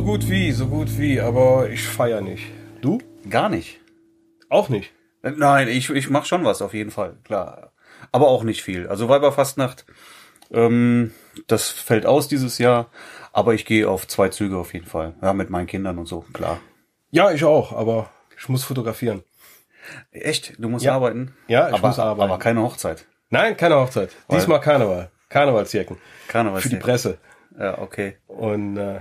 So gut wie, so gut wie, aber ich feier nicht. Du? Gar nicht. Auch nicht. Nein, ich, ich mache schon was auf jeden Fall, klar. Aber auch nicht viel. Also Weiberfastnacht, ähm, das fällt aus dieses Jahr, aber ich gehe auf zwei Züge auf jeden Fall. Ja, mit meinen Kindern und so, klar. Ja, ich auch, aber ich muss fotografieren. Echt? Du musst Ja. arbeiten? Ja, ich aber, muss arbeiten. Aber keine Hochzeit. Nein, keine Hochzeit. Diesmal Karneval. Karnevalsjacken. Karneval. Für die Presse. Ja, okay. Und äh,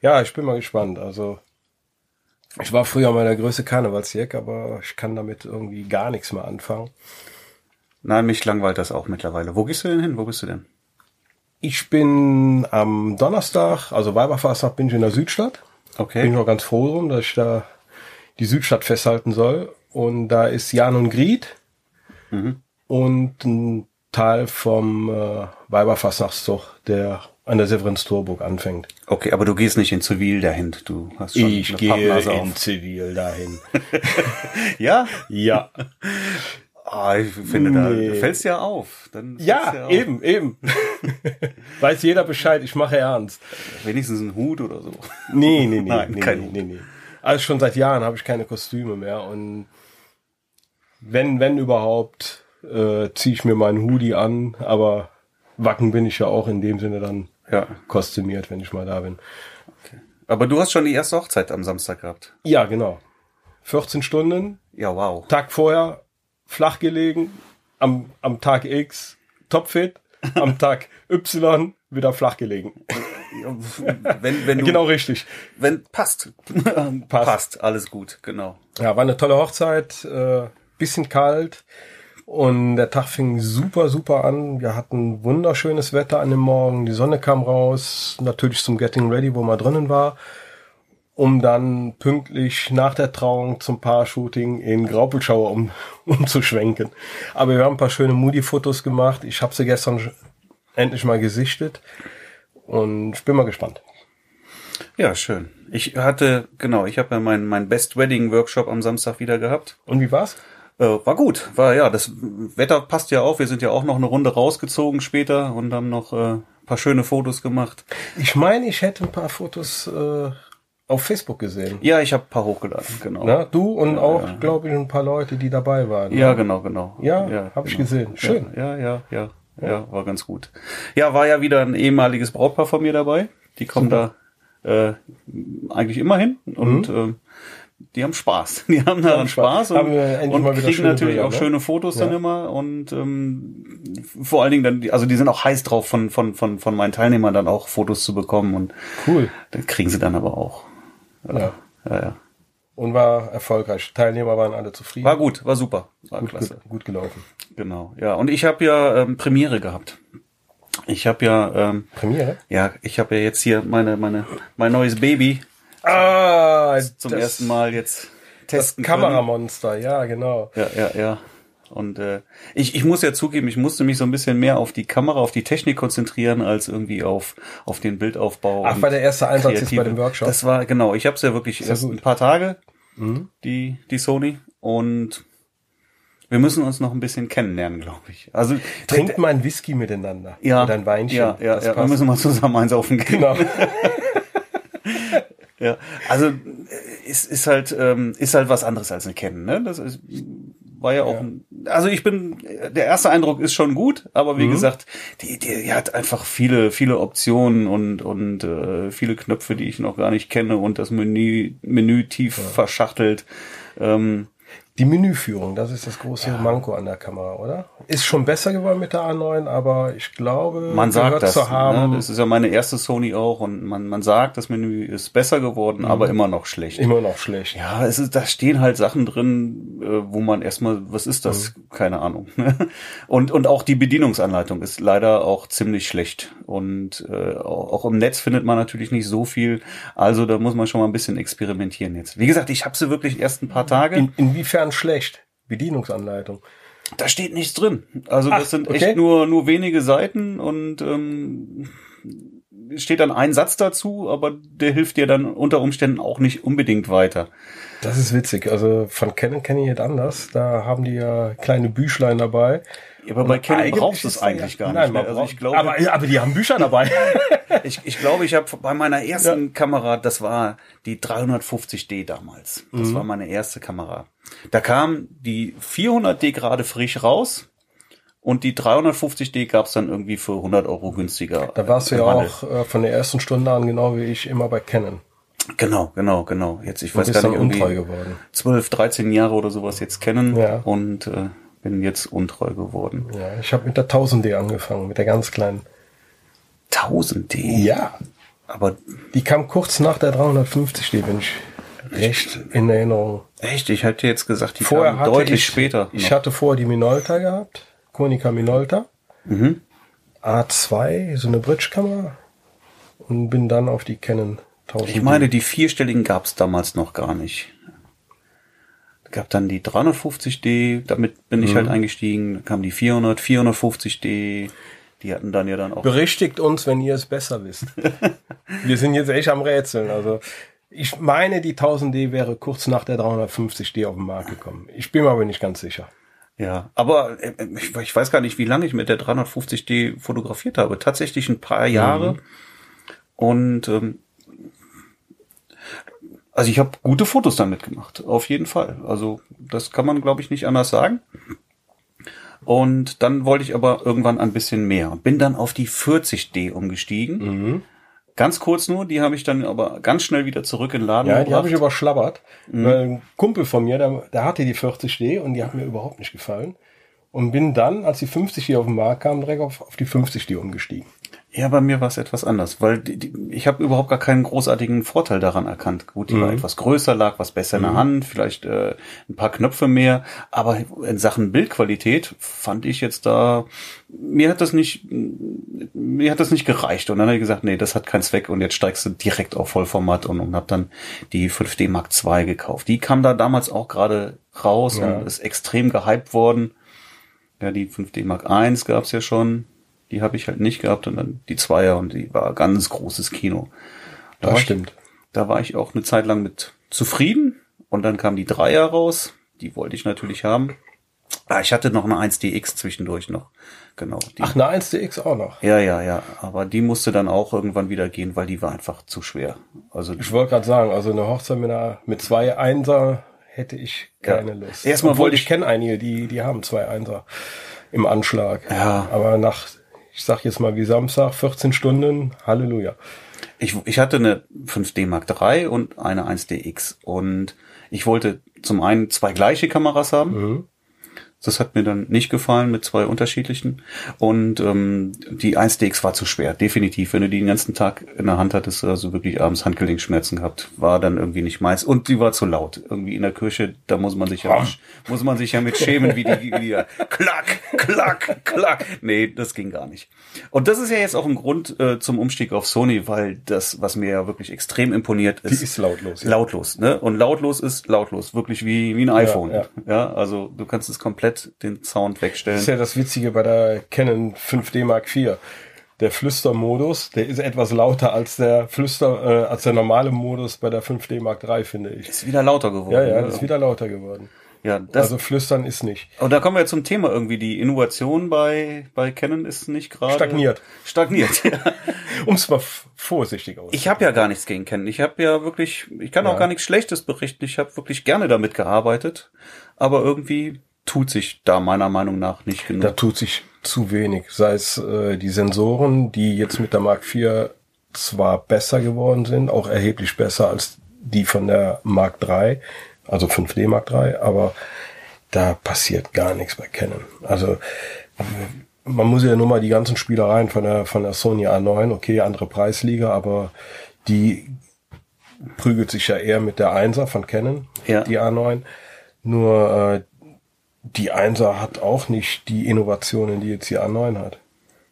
ja, ich bin mal gespannt. Also ich war früher mal der größte Karnevalsjack, aber ich kann damit irgendwie gar nichts mehr anfangen. Nein, mich langweilt das auch mittlerweile. Wo gehst du denn hin? Wo bist du denn? Ich bin am Donnerstag, also Weiberfastnacht, bin ich in der Südstadt. Bin ich Okay. auch ganz froh drum, dass ich da die Südstadt festhalten soll. Und da ist Jan und Griet Mhm. und ein Teil vom äh, Weiberfastnachtszug, der an der Severinstorburg anfängt. Okay, aber du gehst nicht in Zivil dahin. Du hast schon Ich eine gehe Pappnase in auf. Zivil dahin. Ja? ja. Ah, ich finde, da Nee. du fällst ja auf. Dann Ja, du auf. eben, eben. Weiß jeder Bescheid, ich mache ernst. Wenigstens ein Hut oder so. Nee, nee, nee, Nein, nee, kein nee, Hut. nee, nee. Also schon seit Jahren habe ich keine Kostüme mehr und wenn, wenn überhaupt, äh, ziehe ich mir meinen Hoodie an, aber Wacken bin ich ja auch in dem Sinne dann Ja. kostümiert, wenn ich mal da bin. Aber du hast schon die erste Hochzeit am Samstag gehabt. Ja, genau. 14 Stunden, Ja, wow. Tag vorher flach gelegen, am, am Tag X topfit, am Tag Y wieder flach gelegen. Wenn, wenn du, Genau richtig. wenn, passt. passt. alles gut, genau. Ja, war eine tolle Hochzeit, äh, bisschen kalt und der Tag fing super, super an. Wir hatten wunderschönes Wetter an dem Morgen, die Sonne kam raus, natürlich zum Getting Ready, wo man drinnen war, um dann pünktlich nach der Trauung zum Paar-Shooting in Graupelschauer um, umzuschwenken. Aber wir haben ein paar schöne Moody-Fotos gemacht. Ich habe sie gestern endlich mal gesichtet und ich bin mal gespannt. Ja, schön. Ich hatte, genau, ich habe ja meinen mein Best Wedding Workshop am Samstag wieder gehabt. Und wie war's? Äh, war gut, war ja, das Wetter passt ja auch. Wir sind ja auch noch eine Runde rausgezogen später und haben noch äh, ein paar schöne Fotos gemacht. Ich meine, ich hätte ein paar Fotos äh, auf Facebook gesehen. Ja, ich habe ein paar hochgeladen, genau. Na, du und Ja, auch, ja. glaube ich, ein paar Leute, die dabei waren. Ja, genau, genau. Ja, hab ich gesehen. Schön. Ja, ja, ja, ja, ja, war ganz gut. Ja, war ja wieder ein ehemaliges Brautpaar von mir dabei. Die kommen da äh, eigentlich immer hin und ähm, die haben Spaß. Die haben daran. Spaß. Und, und kriegen natürlich Bilder, auch ne? schöne Fotos dann Ja. immer und ähm, vor allen Dingen dann, also die sind auch heiß drauf, von von von von meinen Teilnehmern dann auch Fotos zu bekommen und Cool. dann kriegen sie dann aber auch. Ja. Ja, ja. Und war erfolgreich. Teilnehmer waren alle zufrieden. War gut, war super, war gut, klasse. gut, gut gelaufen. Genau, ja. Und ich habe ja ähm, Premiere gehabt. Ich habe ja, ähm, Premiere? ja, ich habe ja jetzt hier meine, meine, mein neues Baby Ah, zum das, ersten Mal jetzt Das testen können. Kameramonster, ja, genau. Ja, ja, ja. Und äh, ich, ich muss ja zugeben, ich musste mich so ein bisschen mehr auf die Kamera, auf die Technik konzentrieren, als irgendwie auf, auf den Bildaufbau. Ach, war der erste Einsatz jetzt kreative- bei dem Workshop? Das war, genau, ich habe es ja wirklich erst gut. Mhm. ein paar Tage, die, die Sony. Und wir müssen uns noch ein bisschen kennenlernen, glaube ich. Also Trinkt mal ein Whisky miteinander. ja, Oder ein Weinchen. Ja, ja, das ja. wir müssen mal zusammen einsaufen gehen. Genau. Ja, also äh, ist, ist halt ähm, ist halt was anderes als ein Kennen, ne? Das ist, war ja auch Ja. ein, also ich bin der erste Eindruck ist schon gut, aber Mhm. wie gesagt, die, die, die hat einfach viele viele Optionen und und äh, viele Knöpfe, die ich noch gar nicht kenne und das Menü Menü tief verschachtelt. Ähm, Die Menüführung, das ist das große Manko an der Kamera, oder? Ist schon besser geworden mit der A9, aber ich glaube, man sagt gehört das. zu haben, Ne? Das ist ja meine erste Sony auch und man man sagt, das Menü ist besser geworden, Mhm. aber immer noch schlecht. immer noch schlecht. Ja, es ist, da stehen halt Sachen drin, äh, wo man erstmal, was ist das? Keine Ahnung. und, und auch die Bedienungsanleitung ist leider auch ziemlich schlecht. Und äh, auch, auch im Netz findet man natürlich nicht so viel. Also da muss man schon mal ein bisschen experimentieren jetzt. Wie gesagt, ich habe sie wirklich erst ein paar Tage. In, inwiefern schlecht? Bedienungsanleitung. da steht nichts drin. Also Ach, das sind okay. echt nur, nur wenige Seiten und ähm, steht dann ein Satz dazu, aber der hilft dir dann unter Umständen auch nicht unbedingt weiter. Das ist witzig. Also von Canon kenne ich es anders. Da haben die ja kleine Büchlein dabei. Ja, aber bei Canon brauchst du es eigentlich ja- gar Nein, nicht. man mehr. Also braucht- ich glaube, aber, aber die haben Bücher dabei. ich, ich glaube, ich habe bei meiner ersten Kamera, das war die 350D damals. Mhm. Das war meine erste Kamera. Da kam die 400D gerade frisch raus und die 350D gab's dann irgendwie für 100 Euro günstiger. Da warst du ja Handel. auch äh, von der ersten Stunde an, genau wie ich, immer bei Canon. Genau, genau, genau. Jetzt, ich weiß gar nicht, untreu geworden. 12, 13 Jahre oder sowas jetzt kennen Ja. und äh, bin jetzt untreu geworden. Ja, ich habe mit der 1000D angefangen, mit der ganz kleinen. 1000D. Ja. Aber Die kam kurz nach der 350D, wenn ich recht in Erinnerung. Echt, ich hätte jetzt gesagt, die Vorher kam hatte deutlich ich, später. Ich noch. hatte vorher die Minolta gehabt, Konica Minolta. Mhm. A2, so eine Bridge-Kamera. Und bin dann auf die Canon 1000. Ich meine, die vierstelligen gab's damals noch gar nicht. Gab dann die 350D, damit bin ich Mhm. halt eingestiegen. Dann kam die 400, 450D. Die hatten dann ja dann auch. Berichtigt uns, wenn ihr es besser wisst. Wir sind jetzt echt am Rätseln. Also ich meine, die 1000D wäre kurz nach der 350D auf den Markt gekommen. Ich bin mir aber nicht ganz sicher. Ja, aber äh, ich, ich weiß gar nicht, wie lange ich mit der 350D fotografiert habe. Tatsächlich ein paar Jahre. Mhm. Und ähm, also ich habe gute Fotos damit gemacht, auf jeden Fall. Also das kann man, glaube ich, nicht anders sagen. Und dann wollte ich aber irgendwann ein bisschen mehr. Bin dann auf die 40D umgestiegen. Mhm. Ganz kurz nur, die habe ich dann aber ganz schnell wieder zurück in den Laden Ja, die habe ich überschlabbert. Mhm. Weil ein Kumpel von mir, der, der hatte die 40D und die hat mir überhaupt nicht gefallen. Und bin dann, als die 50D auf den Markt kam, direkt auf, auf die 50D umgestiegen. Ja, bei mir war es etwas anders, weil die, die, ich habe überhaupt gar keinen großartigen Vorteil daran erkannt. Gut, die Mhm. war etwas größer, lag was besser in der Hand, vielleicht äh, ein paar Knöpfe mehr, aber in Sachen Bildqualität fand ich jetzt da, mir hat das nicht, mir hat das nicht gereicht. Und dann habe ich gesagt, nee, das hat keinen Zweck und jetzt steigst du direkt auf Vollformat und, und habe dann die 5D Mark II gekauft. Die kam da damals auch gerade raus Ja. und ist extrem gehypt worden. Ja, die 5D Mark I gab's ja schon. Die habe ich halt nicht gehabt und dann die Zweier und die war ganz großes Kino. Da Das stimmt. Ich, da war ich auch eine Zeit lang mit zufrieden und dann kam die Dreier raus. Die wollte ich natürlich haben. Ah, ich hatte noch eine 1DX zwischendurch noch. Genau. Ach, eine 1DX auch noch. ja, ja, ja. Aber die musste dann auch irgendwann wieder gehen, weil die war einfach zu schwer. Also Ich wollte gerade sagen, also eine Hochzeit mit, einer, mit zwei Einser hätte ich keine Ja. Lust. Erstmal Obwohl wollte ich ich- kenne einige, die, die haben zwei Einser im Anschlag. Ja. Aber nach, ich sag jetzt mal wie Samstag, 14 Stunden, Halleluja. Ich, ich hatte eine 5D Mark III und eine 1DX und ich wollte zum einen zwei gleiche Kameras haben. Mhm. Das hat mir dann nicht gefallen mit zwei unterschiedlichen. Und ähm, die 1DX war zu schwer, definitiv. Wenn du die den ganzen Tag in der Hand hattest, also wirklich abends Handgelenkschmerzen gehabt, war dann irgendwie nicht meins. Und die war zu laut. Irgendwie in der Kirche, da muss man sich ja, muss man sich ja mit schämen, wie die, wie die klack, klack, klack. Nee, das ging gar nicht. Und das ist ja jetzt auch ein Grund äh, zum Umstieg auf Sony, weil das, was mir ja wirklich extrem imponiert, Die ist lautlos. Ja. lautlos, ne? Und lautlos ist lautlos, wirklich wie, wie ein iPhone. Ja, ja. also du kannst es komplett den Sound wegstellen. Das ist ja das Witzige bei der Canon 5D Mark IV. Der Flüstermodus, der ist etwas lauter als der Flüster, äh, als der normale Modus bei der 5D Mark III, finde ich. Ist wieder lauter geworden. Ja, ja, ne? ist wieder lauter geworden. ja das, Also flüstern ist nicht. und da kommen wir zum Thema irgendwie. Die Innovation bei, bei Canon ist nicht gerade. Stagniert. Stagniert, ja. Um es mal vorsichtig aus. Ich habe ja gar nichts gegen Canon. Ich habe ja wirklich, ich kann auch Ja. gar nichts Schlechtes berichten. Ich habe wirklich gerne damit gearbeitet. Aber irgendwie tut sich da meiner Meinung nach nicht genug. Da tut sich zu wenig. Sei es äh, die Sensoren, die jetzt mit der Mark IV zwar besser geworden sind, auch erheblich besser als die von der Mark III, also 5D Mark III, aber da passiert gar nichts bei Canon. Also man muss ja nur mal die ganzen Spielereien von der von der Sony A9, okay, andere Preisliga, aber die prügelt sich ja eher mit der 1er von Canon, Ja. die A9. Nur äh, die 1er hat auch nicht die Innovationen, die jetzt die A9 hat.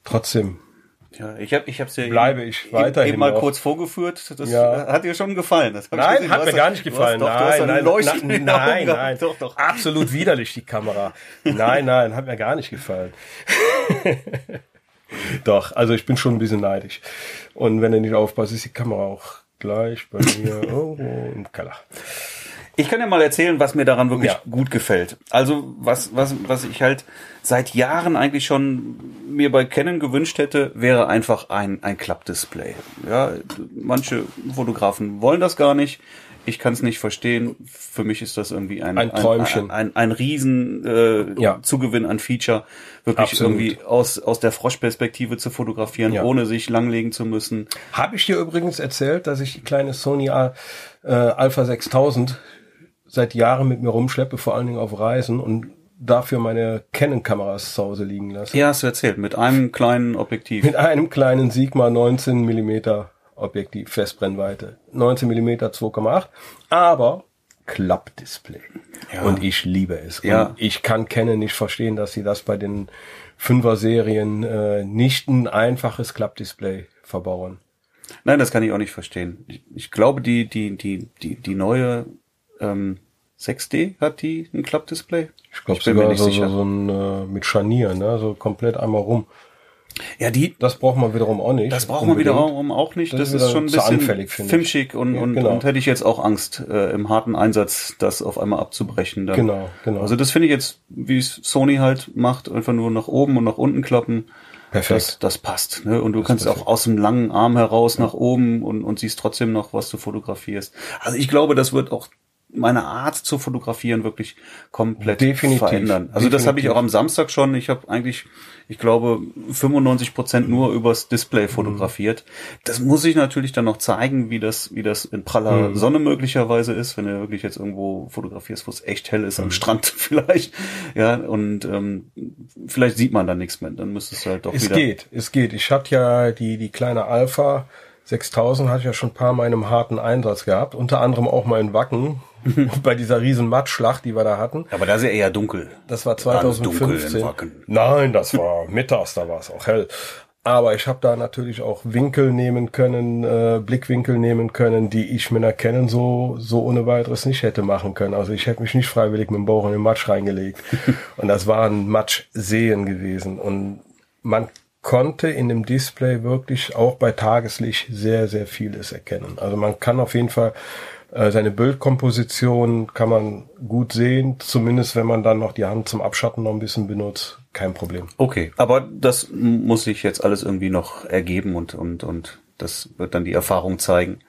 Trotzdem, ja, ich habe ich hab's ja Bleibe eben, ich weiterhin eben mal noch. kurz vorgeführt. Das Ja. hat dir schon gefallen. Nein, hat mir gar nicht gefallen. Doch, nein, nein, nein, nein, nein. Doch, doch. Absolut widerlich, die Kamera. Nein, nein, hat mir gar nicht gefallen. Doch, also ich bin schon ein bisschen neidisch. Und wenn du nicht aufpasst, ist die Kamera auch gleich bei mir irgendwo im Keller. Ich kann ja mal erzählen, was mir daran wirklich Ja. gut gefällt. Also was, was, was ich halt seit Jahren eigentlich schon mir bei Canon gewünscht hätte, wäre einfach ein, ein Klappdisplay. Ja, manche Fotografen wollen das gar nicht. Ich kann es nicht verstehen. Für mich ist das irgendwie ein, Ein Träumchen. ein, ein, ein riesen äh, Ja. Zugewinn an Feature, wirklich Absolut. irgendwie aus, aus der Froschperspektive zu fotografieren, Ja. ohne sich langlegen zu müssen. Habe ich dir übrigens erzählt, dass ich die kleine Sony äh, Alpha 6000 seit Jahren mit mir rumschleppe, vor allen Dingen auf Reisen und dafür meine Canon-Kameras zu Hause liegen lasse. Ja, hast du erzählt, mit einem kleinen Objektiv. Mit einem kleinen Sigma 19 Millimeter Objektiv, Festbrennweite. 19 Millimeter 2,8, aber Klappdisplay. Ja. Und ich liebe es. Ja. Und ich kann Canon nicht verstehen, dass sie das bei den 5er Serien äh, nicht ein einfaches Klappdisplay verbauen. Nein, das kann ich auch nicht verstehen. Ich, ich glaube, die, die, die, die, die neue ähm, 6D hat die ein Klappdisplay. Ich glaube bin mir sogar nicht so, so, sicher. so ein äh, mit Scharnier, ne? so komplett einmal rum. Ja, die, Das braucht man wiederum auch nicht. das braucht man wiederum auch nicht. Das Das, ist schon ein bisschen anfällig, finde ich. fimschig und, Ja, und, genau. und hätte ich jetzt auch Angst, äh, im harten Einsatz das auf einmal abzubrechen. Dann. Genau, genau. Also das finde ich jetzt, wie es Sony halt macht, einfach nur nach oben und nach unten klappen. Perfekt. Das, das passt. Ne? Und du kannst auch aus dem langen Arm heraus nach oben und, und siehst trotzdem noch, was du fotografierst. Also ich glaube, das wird auch meine Art zu fotografieren wirklich komplett Definitiv. verändern. Also das habe ich Definitiv. auch am Samstag schon. Ich habe eigentlich, ich glaube, 95 Prozent nur übers Display fotografiert. Das muss ich natürlich dann noch zeigen, wie das, wie das in praller Mhm. Sonne möglicherweise ist, wenn du wirklich jetzt irgendwo fotografierst, wo es echt hell Mhm. ist, am Strand vielleicht. Ja, und ähm, vielleicht sieht man dann nichts mehr. Dann müsstest du halt doch Es wieder. geht, es geht. Ich hatte ja die, die kleine Alpha 6000 hatte ich ja schon ein paar Mal in einem harten Einsatz gehabt. Unter anderem auch mal in Wacken. bei dieser riesen Mattschlacht, die wir da hatten. Aber da ist ja eher dunkel. Das war Ganz dunkel 2015. in Wacken. Nein, das war mittags, da war es auch hell. Aber ich habe da natürlich auch Winkel nehmen können, äh, Blickwinkel nehmen können, die ich mit Canon so, so ohne weiteres nicht hätte machen können. Also ich hätte mich nicht freiwillig mit dem Bauch in den Matsch reingelegt. Und das waren Matschseen gewesen. Und man konnte in dem Display wirklich auch bei Tageslicht sehr, sehr vieles erkennen. Also man kann auf jeden Fall äh, seine Bildkomposition kann man gut sehen, zumindest wenn man dann noch die Hand zum Abschatten noch ein bisschen benutzt. Kein Problem. Okay, aber das muss sich jetzt alles irgendwie noch ergeben und, und, und das wird dann die Erfahrung zeigen.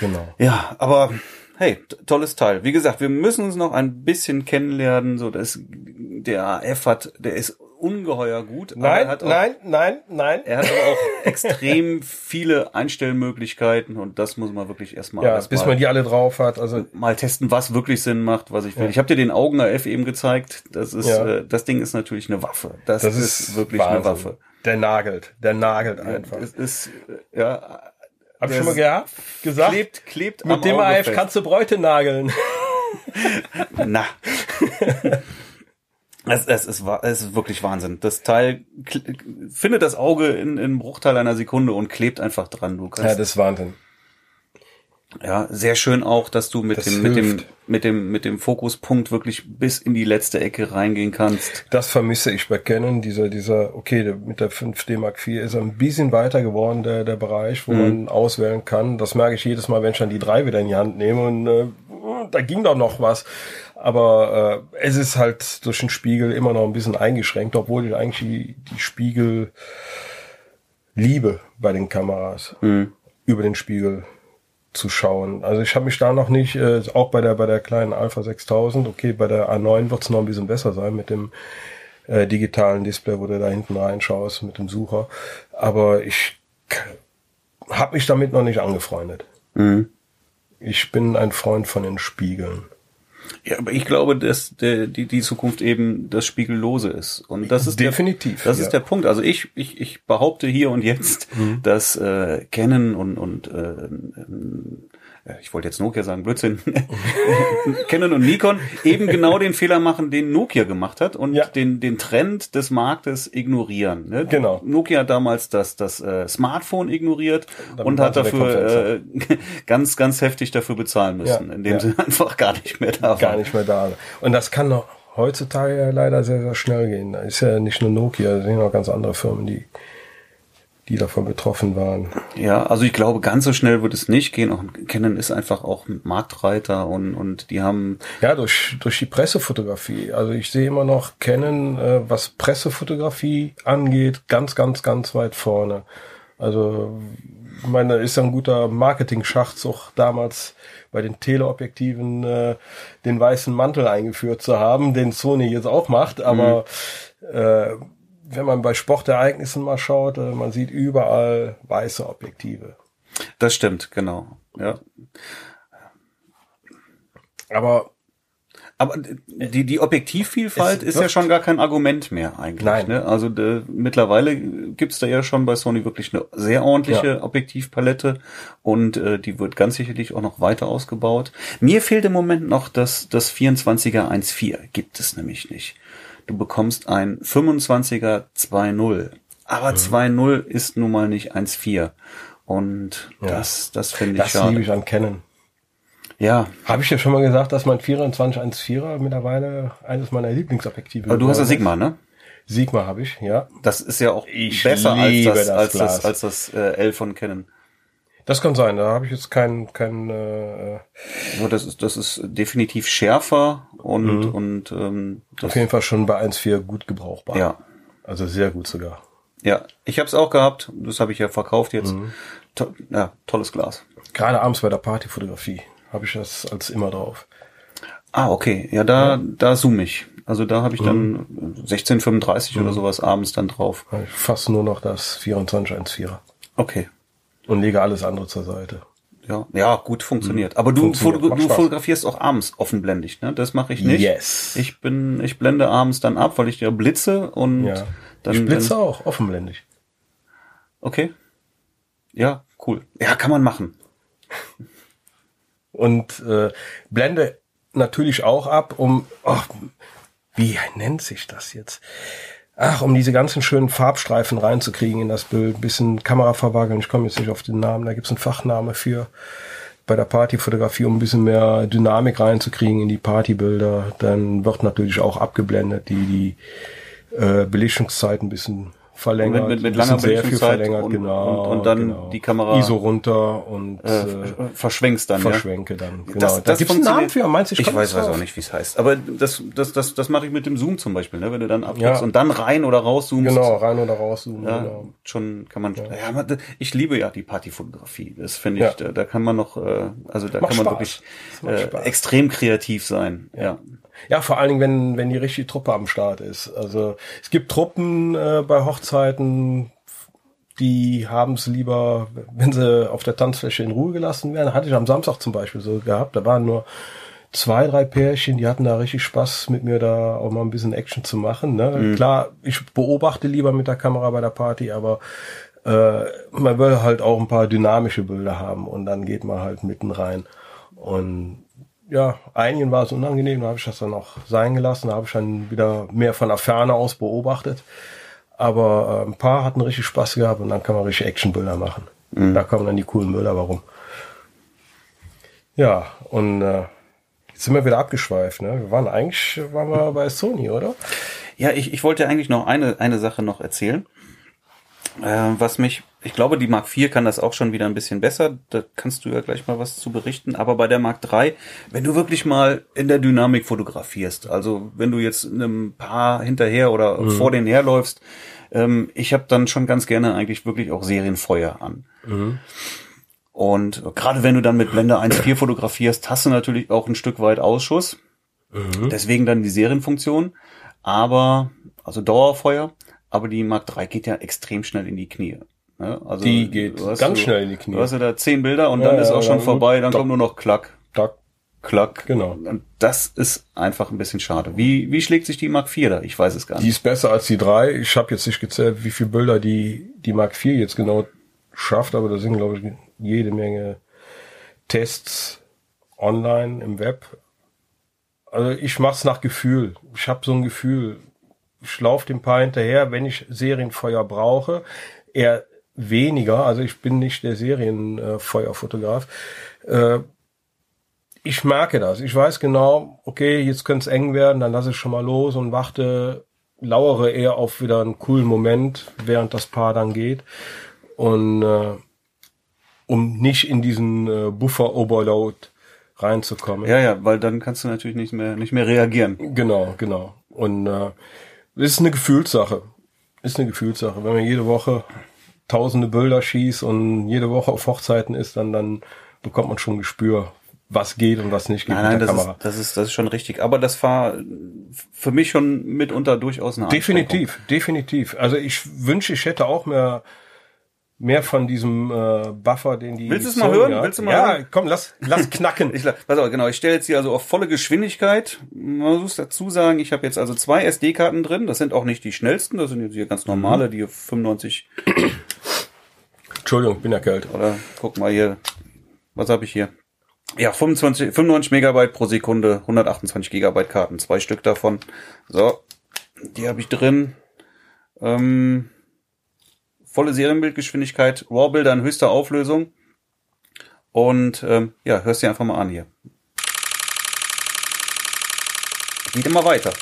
Genau. Ja, aber hey, tolles Teil. Wie gesagt, wir müssen uns noch ein bisschen kennenlernen. So, das, der AF hat, der ist ungeheuer gut. aber er Nein, hat auch, nein, nein, nein. Er hat aber auch extrem viele Einstellmöglichkeiten und das muss man wirklich erstmal Ja, alles bis mal, man die alle drauf hat. Also mal testen, was wirklich Sinn macht, was ich will. Ich habe dir den Augen AF eben gezeigt. Das ist, Ja. äh, das Ding ist natürlich eine Waffe. Das, das ist, ist wirklich Wahnsinn. eine Waffe. Der nagelt, der nagelt einfach. Es ist, äh, ja, Hab ich schon mal gehabt, gesagt? klebt, klebt am mit dem Auge AF fest. kannst du Bräute nageln. Na. Es, es, ist, es ist wirklich Wahnsinn. Das Teil findet das Auge in, in einem Bruchteil einer Sekunde und klebt einfach dran. Du Ja, kannst, das ist Wahnsinn. ja, sehr schön auch, dass du mit Das dem, mit dem, mit dem, mit dem Fokuspunkt wirklich bis in die letzte Ecke reingehen kannst. Das vermisse ich bei Canon. Dieser, dieser, okay, mit der 5D Mark IV ist er ein bisschen weiter geworden, der, der Bereich, wo man auswählen kann. Das merke ich jedes Mal, wenn ich dann die drei wieder in die Hand nehme und äh, da ging doch noch was. Aber äh, es ist halt durch den Spiegel immer noch ein bisschen eingeschränkt, obwohl ich eigentlich die, die Spiegel liebe bei den Kameras. Über den Spiegel zu schauen. Also ich habe mich da noch nicht, äh, auch bei der bei der kleinen Alpha 6000, okay, bei der A9 wird es noch ein bisschen besser sein mit dem äh, digitalen Display, wo du da hinten reinschaust mit dem Sucher. Aber ich habe mich damit noch nicht angefreundet. Ich bin ein Freund von den Spiegeln. Ja, aber ich glaube, dass der, die, die Zukunft eben das Spiegellose ist. Und das ist Definitiv, Der, das ja. ist der Punkt. Also ich, ich, ich behaupte hier und jetzt, Mhm. dass äh, Canon und, und äh, ich wollte jetzt Nokia sagen, Blödsinn. Canon und Nikon eben genau den Fehler machen, den Nokia gemacht hat und Ja. den, den Trend des Marktes ignorieren. Ne? Genau. Nokia hat damals das, das äh, Smartphone ignoriert Damit und hat dafür äh, ganz, ganz heftig dafür bezahlen müssen, Ja, indem ja. sie einfach gar nicht mehr da waren. Gar nicht mehr da. Und das kann noch heutzutage ja leider sehr, sehr schnell gehen. Da ist ja nicht nur Nokia, da sind noch ganz andere Firmen, die die davon betroffen waren. Ja, also ich glaube, ganz so schnell wird es nicht gehen. Auch Canon ist einfach auch Marktreiter und, und die haben. Ja, durch, durch die Pressefotografie. Also ich sehe immer noch Canon, äh, was Pressefotografie angeht, ganz, ganz, ganz weit vorne. Also, ich meine, ist ja ein guter Marketing-Schachzug damals bei den Teleobjektiven äh, den weißen Mantel eingeführt zu haben, den Sony jetzt auch macht, aber mhm. äh, wenn man bei Sportereignissen mal schaut, äh, man sieht überall weiße Objektive. Das stimmt, genau. Ja. Aber aber die, die Objektivvielfalt ist ja schon gar kein Argument mehr eigentlich. Nein. Ne? Also de, mittlerweile gibt's da ja schon bei Sony wirklich eine sehr ordentliche ja. Objektivpalette und äh, die wird ganz sicherlich auch noch weiter ausgebaut. Mir fehlt im Moment noch das, das 24er 1.4, gibt es nämlich nicht. Du bekommst ein 25er 2.0. Aber mhm. 2.0 ist nun mal nicht 1.4. Und ja. das, das finde ich das schade. Das liebe ich an Canon. Ja. Habe ich dir schon mal gesagt, dass mein 2414er mittlerweile eines meiner Lieblingsobjektive ist? Aber du hast ja Sigma, ne? Sigma habe ich, ja. Das ist ja auch ich besser als das, das als das, als das äh, L von Canon. Das kann sein, da habe ich jetzt keinen kein, äh, ja, das ist das ist definitiv schärfer und mhm. und ähm, auf jeden Fall schon bei 1.4 gut gebrauchbar. Ja. Also sehr gut sogar. Ja, ich habe es auch gehabt, das habe ich ja verkauft jetzt. Mhm. To ja, tolles Glas. Gerade abends bei der Partyfotografie habe ich das als immer drauf. Ah, okay. Ja, da, ja. da zoom ich. Also da habe ich dann mhm. 1635 mhm. oder sowas abends dann drauf. Fast nur noch das 2414er. Okay. Und lege alles andere zur Seite. Ja, ja, gut funktioniert. Mhm. Aber du, funktioniert. du fotografierst auch abends offenblendig, ne? Das mache ich nicht. Yes. Ich bin, ich blende abends dann ab, weil ich ja blitze und ja. dann. Ich blitze dann, auch offenblendig. Okay. Ja, cool. Ja, kann man machen und äh, blende natürlich auch ab, um, oh, wie nennt sich das jetzt? Ach, um diese ganzen schönen Farbstreifen reinzukriegen in das Bild, ein bisschen Kamera verwageln, ich komme jetzt nicht auf den Namen, da gibt's einen Fachname für bei der Partyfotografie, um ein bisschen mehr Dynamik reinzukriegen in die Partybilder. Dann wird natürlich auch abgeblendet, die die äh, Belichtungszeit ein bisschen verlängert. Mit, mit, mit langer sehr viel verlängert, und, genau. Und, und dann genau. die Kamera ISO runter und äh, äh verschwenkst dann. Verschwenke ja? dann. Genau. Das, das da einen Namen für. Meinst du, ich, ich weiß, weiß auch nicht, wie es heißt. Aber das, das, das, das mache ich mit dem Zoom zum Beispiel, ne? wenn du dann abdrückst ja. und dann rein oder raus zoomst. Genau, rein oder raus zoomen. Ja, genau. schon kann man. Ja. ja. ich liebe ja die Partyfotografie. Das finde ich, da, da, kann man noch, äh, also da macht kann man Spaß. wirklich äh, extrem kreativ sein. ja. Ja, vor allen Dingen, wenn, wenn die richtige Truppe am Start ist. Also es gibt Truppen äh, bei Hochzeiten, die haben es lieber, wenn sie auf der Tanzfläche in Ruhe gelassen werden. Hatte ich am Samstag zum Beispiel so gehabt. Da waren nur zwei, drei Pärchen, die hatten da richtig Spaß mit mir da auch mal ein bisschen Action zu machen. Ne? Mhm. Klar, ich beobachte lieber mit der Kamera bei der Party, aber äh, man will halt auch ein paar dynamische Bilder haben und dann geht man halt mitten rein. Und ja, einigen war es unangenehm, da habe ich das dann auch sein gelassen, da habe ich dann wieder mehr von der Ferne aus beobachtet. Aber äh, ein paar hatten richtig Spaß gehabt und dann kann man richtig Actionbilder machen. Mhm. Da kommen dann die coolen Bilder warum. Ja, und äh, jetzt sind wir wieder abgeschweift, ne? Wir waren eigentlich, waren wir bei Sony, oder? Ja, ich, ich wollte eigentlich noch eine, eine Sache noch erzählen. Äh, was mich, ich glaube, die Mark IV kann das auch schon wieder ein bisschen besser. Da kannst du ja gleich mal was zu berichten. Aber bei der Mark III, wenn du wirklich mal in der Dynamik fotografierst, also wenn du jetzt einem Paar hinterher oder mhm. vor denen herläufst, ähm, ich habe dann schon ganz gerne eigentlich wirklich auch Serienfeuer an. Mhm. Und gerade wenn du dann mit Blende 1.4 fotografierst, hast du natürlich auch ein Stück weit Ausschuss. Mhm. Deswegen dann die Serienfunktion. Aber, also Dauerfeuer aber die Mark 3 geht ja extrem schnell in die Knie. Ne? Also die geht ganz du, schnell in die Knie. Du hast ja da zehn Bilder und ja, dann ist auch schon vorbei, dann kommt nur noch Klack. Klack. Klack. Genau. Und das ist einfach ein bisschen schade. Wie, wie schlägt sich die Mark 4 da? Ich weiß es gar nicht. Die ist besser als die 3. Ich habe jetzt nicht gezählt, wie viele Bilder die, die Mark 4 jetzt genau schafft, aber da sind, glaube ich, jede Menge Tests online im Web. Also ich mach's nach Gefühl. Ich habe so ein Gefühl ich laufe dem Paar hinterher, wenn ich Serienfeuer brauche. Eher weniger, also ich bin nicht der Serienfeuerfotograf. Äh, ich merke das. Ich weiß genau, okay, jetzt könnte es eng werden, dann lasse ich schon mal los und warte, lauere eher auf wieder einen coolen Moment, während das Paar dann geht. und äh, um nicht in diesen äh, Buffer Overload reinzukommen. Ja, ja, weil dann kannst du natürlich nicht mehr nicht mehr reagieren. Genau, genau. Und äh, ist eine Gefühlssache. Ist eine Gefühlssache. Wenn man jede Woche tausende Bilder schießt und jede Woche auf Hochzeiten ist, dann dann bekommt man schon ein Gespür, was geht und was nicht geht nein, nein, das Ist, das ist das ist schon richtig. Aber das war für mich schon mitunter durchaus eine Definitiv, definitiv. Also ich wünsche, ich hätte auch mehr mehr von diesem äh, Buffer, den die. Willst du es mal hören? Willst du mal ja, hören? komm, lass lass knacken. ich, pass auf, genau. Ich stelle jetzt hier also auf volle Geschwindigkeit. Man muss dazu sagen, ich habe jetzt also zwei SD-Karten drin. Das sind auch nicht die schnellsten. Das sind jetzt hier ganz normale, die 95. Entschuldigung, bin erkältet. Oder guck mal hier. Was habe ich hier? Ja, 25, 95 Megabyte pro Sekunde, 128 Gigabyte Karten, zwei Stück davon. So, die habe ich drin. Ähm, volle Serienbildgeschwindigkeit, RAW-Bilder in höchster Auflösung. Und ähm, ja, hörst dir einfach mal an hier. Geht immer weiter.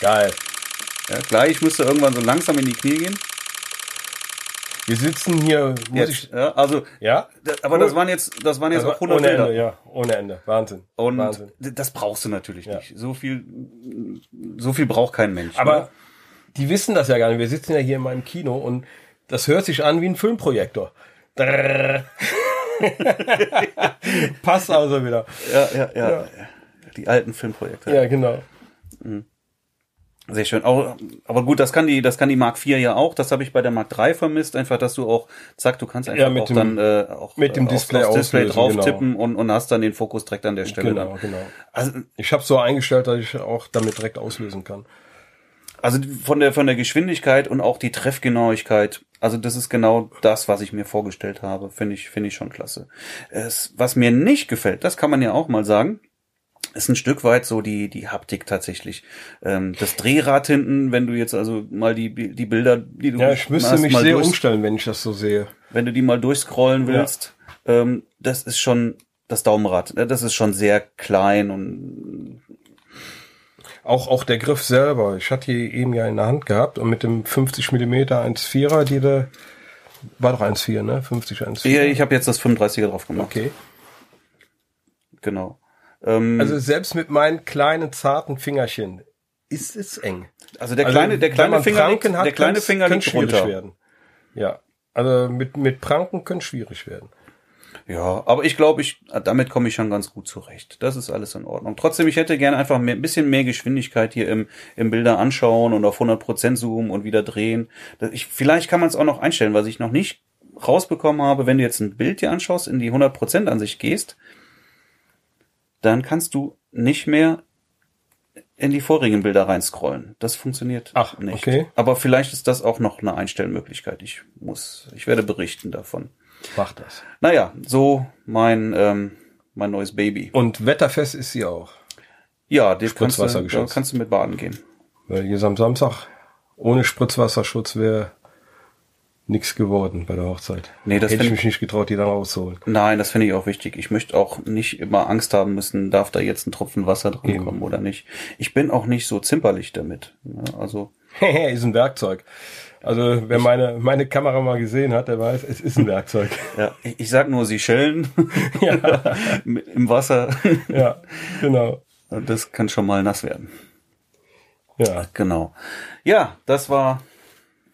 Geil. Ja, gleich müsste irgendwann so langsam in die Knie gehen. Wir sitzen hier, muss Jetzt, ich, ja, also, ja, aber das waren jetzt, das waren jetzt Also auch 100 ohne Bilder. Ende, ja, ohne Ende. Wahnsinn. Und Wahnsinn. das brauchst du natürlich Ja. nicht. So viel, so viel braucht kein Mensch. Aber ne? die wissen das ja gar nicht. Wir sitzen ja hier in meinem Kino und das hört sich an wie ein Filmprojektor. Passt also wieder. ja, ja, ja, Die alten Filmprojekte. Ja, genau. Sehr schön. Auch, aber gut, das kann die, das kann die Mark IV ja auch. Das habe ich bei der Mark III vermisst. Einfach, dass du auch, zack, du kannst einfach Ja, mit auch dem- dann äh, auch mit dem äh, Display aufs Display drauf tippen und, und hast dann den Fokus direkt an der Stelle Genau, dann. genau. Also, Ich habe so eingestellt, dass ich auch damit direkt auslösen kann. also von der von der Geschwindigkeit und auch die Treffgenauigkeit. Also das ist genau das, was ich mir vorgestellt habe. Finde ich finde ich schon klasse. Es, was mir nicht gefällt, das kann man ja auch mal sagen. Ist ein Stück weit so die die Haptik tatsächlich. Ähm, das Drehrad hinten, wenn du jetzt also mal die die Bilder, die du Ja, ich müsste hast, mich sehr durchs- umstellen, wenn ich das so sehe. wenn du die mal durchscrollen willst, ähm, das ist schon das Daumenrad. ne? Das ist schon sehr klein und Auch, auch der Griff selber. Ich hatte die eben ja in der Hand gehabt und mit dem 50 Millimeter 1,4er, die da, war doch 1,4, ne? 50 1,4. ja, ich habe jetzt das 35er drauf gemacht. Okay. Genau. Ähm, Also selbst mit meinen kleinen zarten Fingerchen ist es eng. Also der Also, kleine, der wenn kleine Finger liegt, Pranken hat, der kleine Finger könnte liegt schwierig runter. werden. Ja. Also mit, mit Pranken könnte schwierig werden. Ja, aber ich glaube, ich damit komme ich schon ganz gut zurecht. Das ist alles in Ordnung. Trotzdem, ich hätte gerne einfach mehr, ein bisschen mehr Geschwindigkeit hier im, im Bilder anschauen und auf 100% zoomen und wieder drehen. Ich, vielleicht kann man es auch noch einstellen, was ich noch nicht rausbekommen habe. Wenn du jetzt ein Bild dir anschaust, in die 100% Ansicht gehst, dann kannst du nicht mehr in die vorigen Bilder reinscrollen. Das funktioniert Ach, nicht. okay. Aber vielleicht ist das auch noch eine Einstellmöglichkeit. Ich muss, ich werde berichten davon. Mach das. Naja, so mein, ähm, mein neues Baby. Und wetterfest ist sie auch. Ja, das kannst du, kannst du mit baden gehen. Weil hier am Samstag ohne Spritzwasserschutz wäre nichts geworden bei der Hochzeit. Nee, das Hätte ich mich nicht getraut, die dann rauszuholen. Nein, das finde ich auch wichtig. Ich möchte auch nicht immer Angst haben müssen, darf da jetzt ein Tropfen Wasser drin Eben. kommen oder nicht. Ich bin auch nicht so zimperlich damit. ne? Also, ist ein Werkzeug. Also wer meine, meine Kamera mal gesehen hat, der weiß, es ist ein Werkzeug. ja, ich, sag nur Seychellen ja, im Wasser. ja, genau. Das kann schon mal nass werden. Ja, Genau. Ja, das war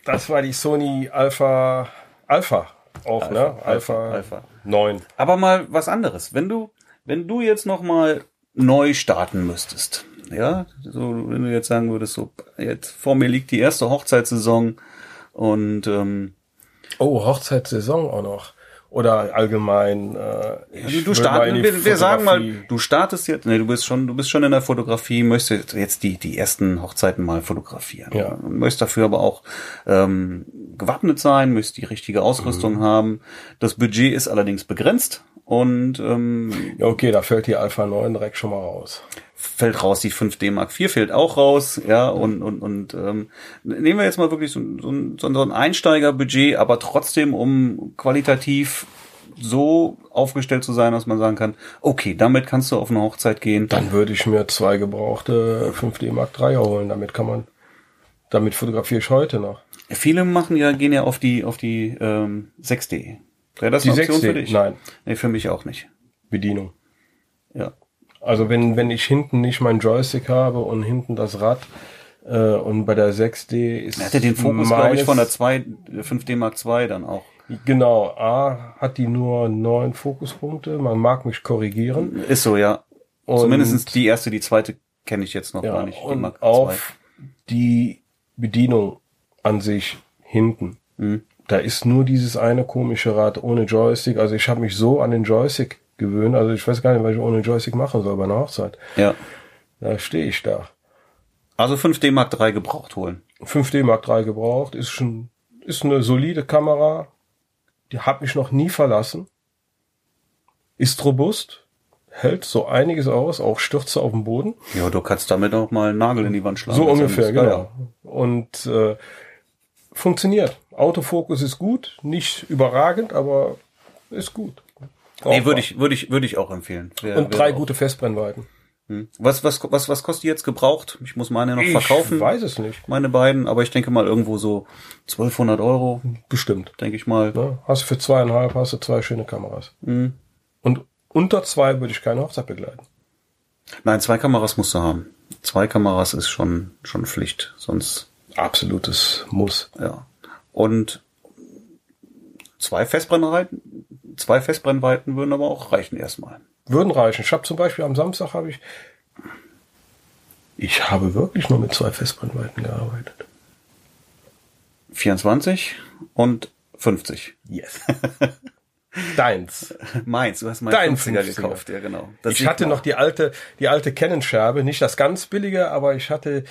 das war die Sony Alpha Alpha auch, ne? Alpha, Alpha, Alpha. 9. Aber mal was anderes. Wenn du, wenn du jetzt noch mal neu starten müsstest, ja, so wenn du jetzt sagen würdest, so jetzt vor mir liegt die erste Hochzeitssaison und ähm, Oh, Hochzeitssaison auch noch. Oder allgemein. Äh, du, starten, wir, wir sagen mal, du startest jetzt, nee, du bist schon, du bist schon in der Fotografie, möchtest jetzt die die ersten Hochzeiten mal fotografieren, Ja. Möchtest dafür aber auch ähm, gewappnet sein, möchtest die richtige Ausrüstung Mhm. haben. Das Budget ist allerdings begrenzt und ähm, Ja, okay, da fällt die Alpha 9 direkt schon mal raus. fällt raus, die 5D Mark IV fällt auch raus, ja, und, und, und ähm, nehmen wir jetzt mal wirklich so, ein- so, ein- so ein Einsteigerbudget, aber trotzdem, um qualitativ so aufgestellt zu sein, dass man sagen kann, okay, damit kannst du auf eine Hochzeit gehen. Dann würde ich mir zwei gebrauchte 5D Mark III holen. Damit kann man, damit fotografiere ich heute noch. Viele machen ja, gehen ja auf die, auf die ähm, 6D. Wäre das Die eine Option 6D? für dich? Nein. Nee, für mich auch nicht. Bedienung. Ja. Also wenn, wenn ich hinten nicht meinen Joystick habe und hinten das Rad äh, und bei der 6D ist Er hatte den Fokus, glaube ich, von der 2, 5D Mark II dann auch. Genau, A hat die nur neun Fokuspunkte, man mag mich korrigieren. Ist so, ja. Und- Zumindest die erste, die zweite kenne ich jetzt noch Ja, gar nicht. Die und auf die Bedienung an sich hinten. Mhm. Da ist nur dieses eine komische Rad ohne Joystick. Also ich habe mich so an den Joystick gewöhnt. Also ich weiß gar nicht, was ich ohne Joystick machen soll bei einer Hochzeit. Ja. Da stehe ich da. Also 5D Mark III gebraucht holen. 5D Mark III gebraucht, ist schon, ist eine solide Kamera. Die hat mich noch nie verlassen. Ist robust, hält so einiges aus, auch Stürze auf dem Boden. Ja, du kannst damit auch mal einen Nagel in die Wand schlagen. So ungefähr, genau. Und äh, funktioniert. Autofokus ist gut, nicht überragend, aber ist gut. Nee, würde ich, würde ich, würde ich auch empfehlen. Wär- Und drei gute Festbrennweiten. Hm. Was, was, was, was kostet die jetzt gebraucht? Ich muss meine noch Ich verkaufen. weiß es nicht. Meine beiden, aber ich denke mal irgendwo so 1200 Euro, Bestimmt. denke ich mal. Ne? Hast du für zweieinhalb, hast du zwei schöne Kameras. Mhm. Und unter zwei würde ich keine Hochzeit begleiten. Nein, zwei Kameras musst du haben. Zwei Kameras ist schon, schon Pflicht. Sonst, Absolutes Muss. ja. Und zwei Festbrennweiten, zwei Festbrennweiten würden aber auch reichen erstmal. Würden reichen. Ich habe zum Beispiel am Samstag habe ich, ich habe wirklich nur mit zwei Festbrennweiten gearbeitet. 24 und 50. Yes. Deins. Meins, du hast meinen Dein 50er 50er. gekauft, ja genau. Das ich hatte noch die alte, die alte Canon-Scherbe, nicht das ganz billige, aber ich hatte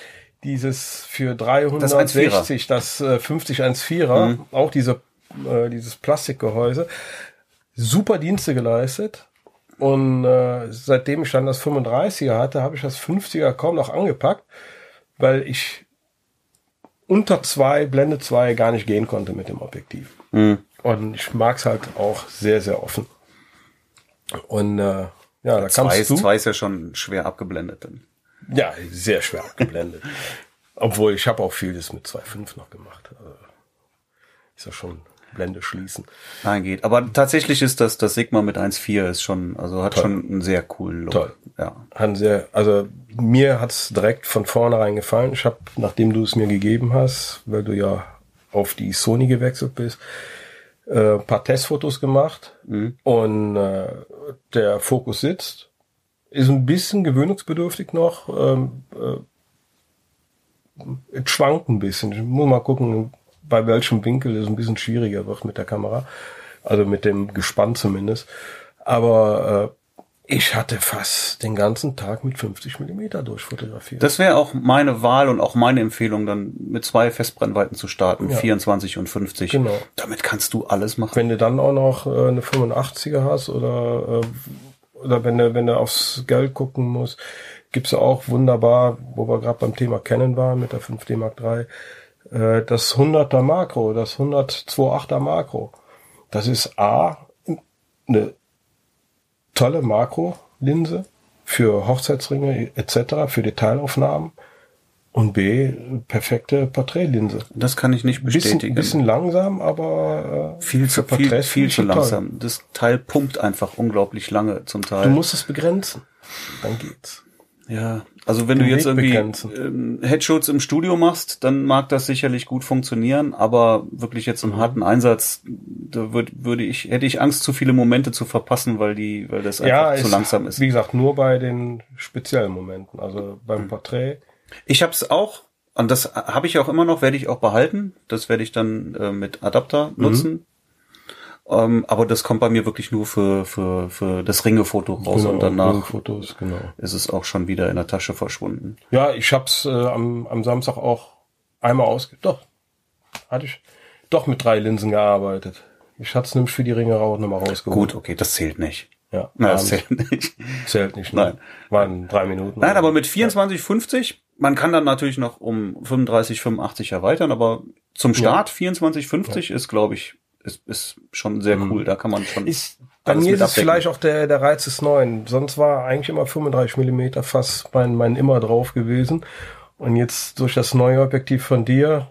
dieses für 360, das, äh, 5014er, Mhm. auch diese, äh, dieses Plastikgehäuse. Super Dienste geleistet. Und äh, seitdem ich dann das 35er hatte, habe ich das 50er kaum noch angepackt, weil ich unter zwei, Blende zwei gar nicht gehen konnte mit dem Objektiv. Mhm. Und ich mag's halt auch sehr, sehr offen. Und äh, ja, da kannst du. zwei ist ja schon schwer abgeblendet. Dann. Ja, sehr schwer abgeblendet. Obwohl ich habe auch vieles mit 2.5 noch gemacht. Also, ist ja schon Blende schließen. Nein, geht. Aber tatsächlich ist das, das Sigma mit 1.4 ist schon, also hat Toll. schon einen sehr coolen Look. Toll. Ja. Hat sehr, also mir hat's direkt von vornherein gefallen. Ich habe, nachdem du es mir gegeben hast, weil du ja auf die Sony gewechselt bist, äh, ein paar Testfotos gemacht und äh, der Fokus sitzt. Ist ein bisschen gewöhnungsbedürftig noch. Ähm, äh, es schwankt ein bisschen. Ich muss mal gucken, bei welchem Winkel es ein bisschen schwieriger wird mit der Kamera. Also mit dem Gespann zumindest. Aber äh, ich hatte fast den ganzen Tag mit 50 Millimeter durchfotografiert. Das wäre auch meine Wahl und auch meine Empfehlung, dann mit zwei Festbrennweiten zu starten, Ja. 24 und 50. Genau. Damit kannst du alles machen. wenn du dann auch noch äh, eine 85er hast oder äh, oder wenn du wenn du aufs Geld gucken musst, gibt's ja auch wunderbar, wo wir gerade beim Thema Canon waren mit der 5D Mark III, äh, das 100er Makro, das 102.8er Makro. Das ist A eine tolle Makrolinse für Hochzeitsringe etc., für Detailaufnahmen und B perfekte Porträtlinse. Das kann ich nicht Bisschen, bestätigen. bisschen langsam, aber äh, viel zu, viel, viel zu die toll. langsam. Das Teil pumpt einfach unglaublich lange zum Teil. Du musst es begrenzen. Dann geht's. Ja, also wenn Den du jetzt Weg irgendwie ähm, Headshots im Studio machst, dann mag das sicherlich gut funktionieren, aber wirklich jetzt Mhm. im harten Einsatz, da würd, würde ich, hätte ich Angst, zu viele Momente zu verpassen, weil die, weil das einfach Ja, zu ist, langsam ist. Wie gesagt, nur bei den speziellen Momenten. Also beim Porträt. Ich habe es auch, und das habe ich auch immer noch, werde ich auch behalten. Das werde ich dann äh, mit Adapter Mhm. nutzen. Ähm, aber das kommt bei mir wirklich nur für, für, für das Ringefoto raus und danach Fotos, genau. ist es auch schon wieder in der Tasche verschwunden. Ja, ich hab's äh, am, am Samstag auch einmal ausge... Doch, hatte ich doch mit drei Linsen gearbeitet. Ich hatte es nämlich für die Ringe auch nochmal rausgeholt. Gut, okay, das zählt nicht. Ja, Na, das zählt nicht. zählt nicht. Nein. Ne? Waren drei Minuten. Nein, aber mit 24, 50, man kann dann natürlich noch um 35, 85 erweitern, aber zum Start 24, 50 ist, glaube ich, ist, ist schon sehr cool. Da kann man schon. Mhm. Ist, bei mir ist es vielleicht auch der, der Reiz des Neuen. Sonst war eigentlich immer 35 Millimeter fast mein, mein immer drauf gewesen. Und jetzt durch das neue Objektiv von dir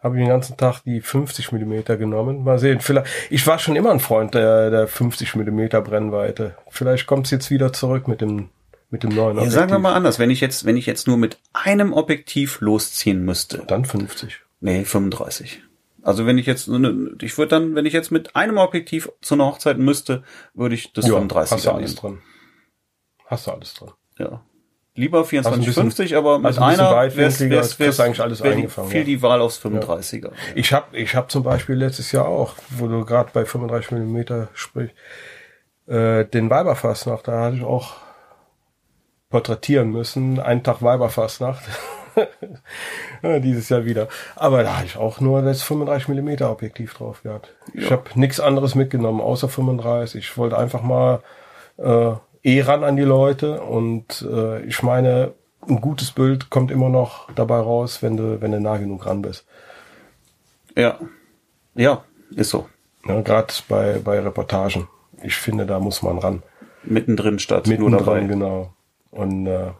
habe ich den ganzen Tag die 50 Millimeter genommen. Mal sehen, vielleicht. Ich war schon immer ein Freund der, der 50 Millimeter Brennweite. Vielleicht kommt es jetzt wieder zurück mit dem mit dem neuen Objektiv. Ja, sagen wir mal anders, wenn ich jetzt wenn ich jetzt nur mit einem Objektiv losziehen müsste, dann 50. Nee, 35. Also wenn ich jetzt, ich würde dann, wenn ich jetzt mit einem Objektiv zu einer Hochzeit müsste, würde ich das ja, 35 hast du alles dran. Hast du alles dran. Ja. Lieber 24,50, aber mit ein einer wär's, wär's, wär's eigentlich alles eingefangen. Viel ja. die Wahl aufs 35er. Ja. Ich habe ich hab zum Beispiel letztes Jahr auch, wo du gerade bei 35 Millimeter sprichst, äh, den Weiberfastnacht, da hatte ich auch porträtieren müssen, einen Tag Weiberfastnacht. Dieses Jahr wieder. Aber da habe ich auch nur das 35 Millimeter Objektiv drauf gehabt. Ja. Ich habe nichts anderes mitgenommen, außer 35. Ich wollte einfach mal äh, eh ran an die Leute und äh, ich meine, ein gutes Bild kommt immer noch dabei raus, wenn du, wenn du nah genug ran bist. Ja. Ja, ist so. Ja, Gerade bei, bei Reportagen. Ich finde, da muss man ran. Mittendrin statt Mittendrin, nur dabei. genau. Und äh,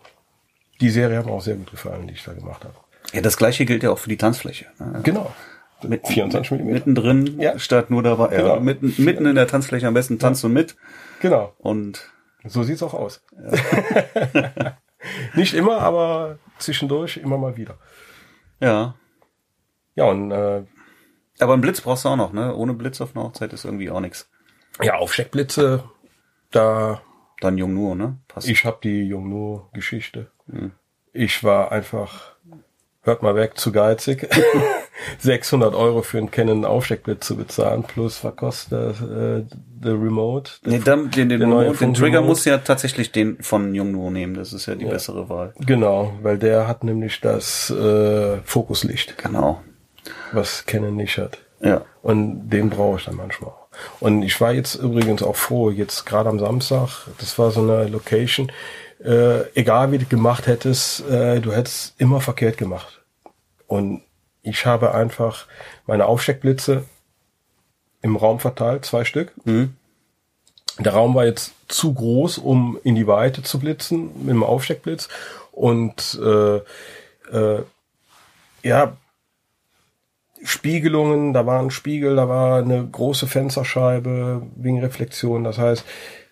die Serie hat mir auch sehr gut gefallen, die ich da gemacht habe. Ja, das gleiche gilt ja auch für die Tanzfläche. Ne? Genau. Mit 24 mm. Mittendrin ja. statt nur dabei. Genau. Ja, mitten, mitten in der Tanzfläche am besten tanzt ja. du mit. Genau. Und so sieht's auch aus. Ja. Nicht immer, aber zwischendurch immer mal wieder. Ja. Ja, und äh, aber einen Blitz brauchst du auch noch, ne? Ohne Blitz auf einer Hochzeit ist irgendwie auch nichts. Ja, Aufsteckblitze, da. Dann Jungnuo, ne? Passt. Ich habe die Jungnuo-Geschichte. Hm. Ich war einfach, hört mal weg, zu geizig. 600 Euro für einen Canon Aufsteckblitz zu bezahlen, plus was kostet äh, der Remote? Nee, dann, den, den, Remote, den Trigger Remote. muss ja tatsächlich den von Jungnuo nehmen, das ist ja die ja. bessere Wahl. Genau, weil der hat nämlich das äh, Fokuslicht. Genau. Was Canon nicht hat. Ja. Und den brauche ich dann manchmal. Und ich war jetzt übrigens auch froh, jetzt gerade am Samstag, das war so eine Location, äh, egal wie du gemacht hättest, äh, du hättest immer verkehrt gemacht. Und ich habe einfach meine Aufsteckblitze im Raum verteilt, zwei Stück. Mhm. Der Raum war jetzt zu groß, um in die Weite zu blitzen mit dem Aufsteckblitz. Und äh, äh, ja, Spiegelungen, da war ein Spiegel, da war eine große Fensterscheibe wegen Reflexion. Das heißt,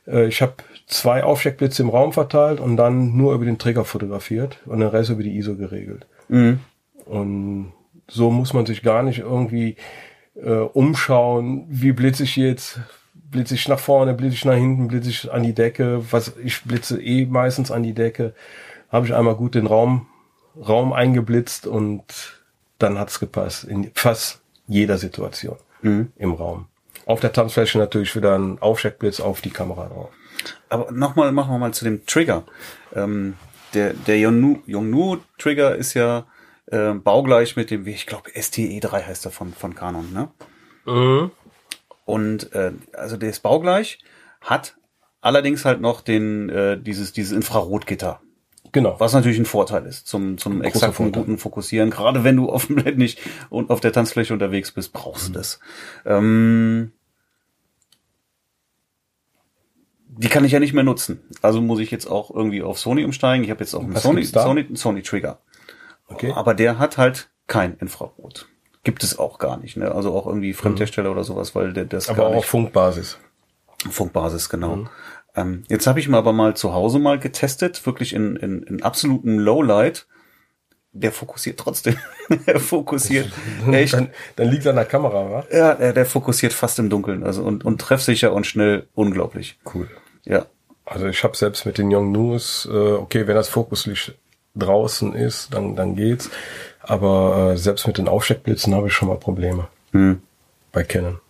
äh, ich habe zwei Aufsteckblitze im Raum verteilt und dann nur über den Trigger fotografiert und den Rest über die ISO geregelt. Mhm. Und so muss man sich gar nicht irgendwie äh, umschauen, wie blitze ich jetzt, blitze ich nach vorne, blitze ich nach hinten, blitze ich an die Decke, was ich blitze eh meistens an die Decke, habe ich einmal gut den Raum Raum eingeblitzt und dann hat's gepasst in fast jeder Situation mhm. im Raum. Auf der Tanzfläche natürlich wieder ein Aufsteckblitz auf die Kamera drauf. Aber nochmal, machen wir mal zu dem Trigger. Ähm, der der Yongnu Trigger ist ja äh, baugleich mit dem, wie ich glaube, STE3 heißt er von, von Canon, ne? Mhm. Und äh, also der ist baugleich, hat allerdings halt noch den äh, dieses dieses Infrarotgitter. Genau. Was natürlich ein Vorteil ist zum zum exakten guten Fokussieren. Gerade wenn du auf dem Blend nicht und auf der Tanzfläche unterwegs bist, brauchst du mhm. das. Ähm, die kann ich ja nicht mehr nutzen. Also muss ich jetzt auch irgendwie auf Sony umsteigen. Ich habe jetzt auch einen Sony, Sony, Sony Trigger. Okay. Aber der hat halt kein Infrarot. Gibt es auch gar nicht, ne? Also auch irgendwie Fremdhersteller mhm. oder sowas, weil der das Aber auch auf Funkbasis. Funkbasis, genau. Mhm. Ähm, jetzt habe ich mal aber mal zu Hause mal getestet, wirklich in, in, in absoluten Lowlight. Der fokussiert trotzdem. er fokussiert echt. Dann, dann liegt er an der Kamera, wa? Ja, der, der fokussiert fast im Dunkeln, also und, und treffsicher und schnell, unglaublich. Cool. Ja. Also ich habe selbst mit den Young News, äh, okay, wenn das Fokuslicht draußen ist, dann, dann geht's. Aber äh, selbst mit den Aufsteckblitzen habe ich schon mal Probleme. Hm. Bei Canon.